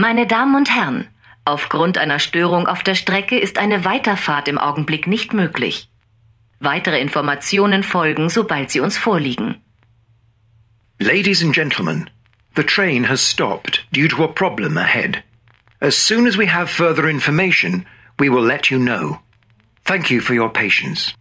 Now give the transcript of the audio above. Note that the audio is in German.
Meine Damen und Herren, aufgrund einer Störung auf der Strecke ist eine Weiterfahrt im Augenblick nicht möglich. Weitere Informationen folgen, sobald sie uns vorliegen. Ladies and gentlemen, the train has stopped due to a problem ahead. As soon as we have further information, we will let you know. Thank you for your patience.